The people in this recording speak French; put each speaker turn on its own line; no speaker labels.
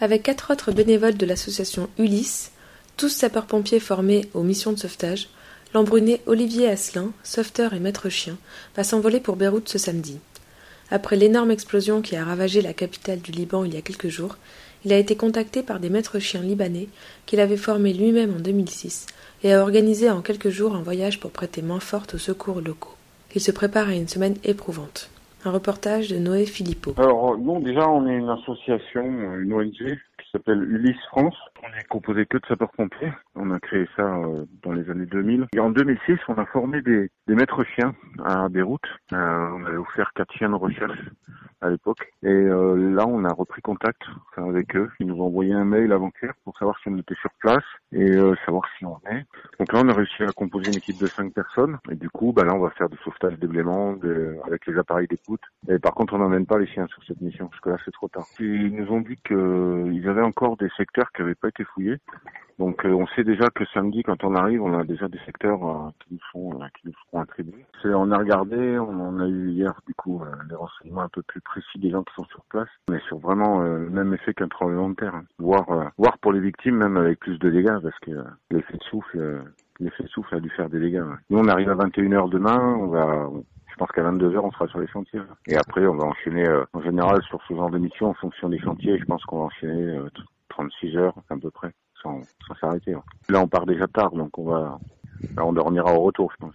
Avec quatre autres bénévoles de l'association Ulysse, tous sapeurs-pompiers formés aux missions de sauvetage, l'embruné Olivier Asselin, sauveteur et maître chien, va s'envoler pour Beyrouth ce samedi. Après l'énorme explosion qui a ravagé la capitale du Liban il y a quelques jours, il a été contacté par des maîtres chiens libanais qu'il avait formés lui-même en 2006 et a organisé en quelques jours un voyage pour prêter main forte aux secours locaux. Il se prépare à une semaine éprouvante. Un reportage de Noé Philippot.
Alors, non, déjà, on est une association, une ONG qui s'appelle Ulysse France. On est composé que de sapeurs-pompiers. On a créé ça euh, dans les années 2000. Et en 2006, on a formé des, des maîtres chiens à Beyrouth. Euh, on avait offert quatre chiens de recherche à l'époque. Et euh, là, on a repris contact avec eux. Ils nous ont envoyé un mail avant-hier pour savoir si on était sur place et savoir si on est. Donc là, on a réussi à composer une équipe de cinq personnes. Et du coup, bah là, on va faire du sauvetage déblaiement de, avec les appareils d'écoute. Et par contre, on n'emmène pas les chiens sur cette mission parce que là, c'est trop tard. Ils nous ont dit qu'ils avaient encore des secteurs qui n'avaient pas été fouillés. Donc euh, on sait déjà que samedi, quand on arrive, on a déjà des secteurs euh, qui nous sont euh, qui nous seront attribués. On a regardé, on en a eu hier du coup euh, des renseignements un peu plus précis des gens qui sont sur place, mais sur vraiment euh, le même effet qu'un tremblement de terre. hein. Voire, euh, voire pour les victimes même avec plus de dégâts parce que euh, l'effet de souffle, euh, l'effet souffle a dû faire des dégâts. Nous on arrive à 21h demain, on va je pense qu'à 22h, on sera sur les chantiers. Et après, on va enchaîner, euh, en général, sur ce genre de mission, en fonction des chantiers, je pense qu'on va enchaîner euh, 36 heures à peu près, sans, s'arrêter. ouais. Là, on part déjà tard, donc on va, là, on dormira au retour, je pense.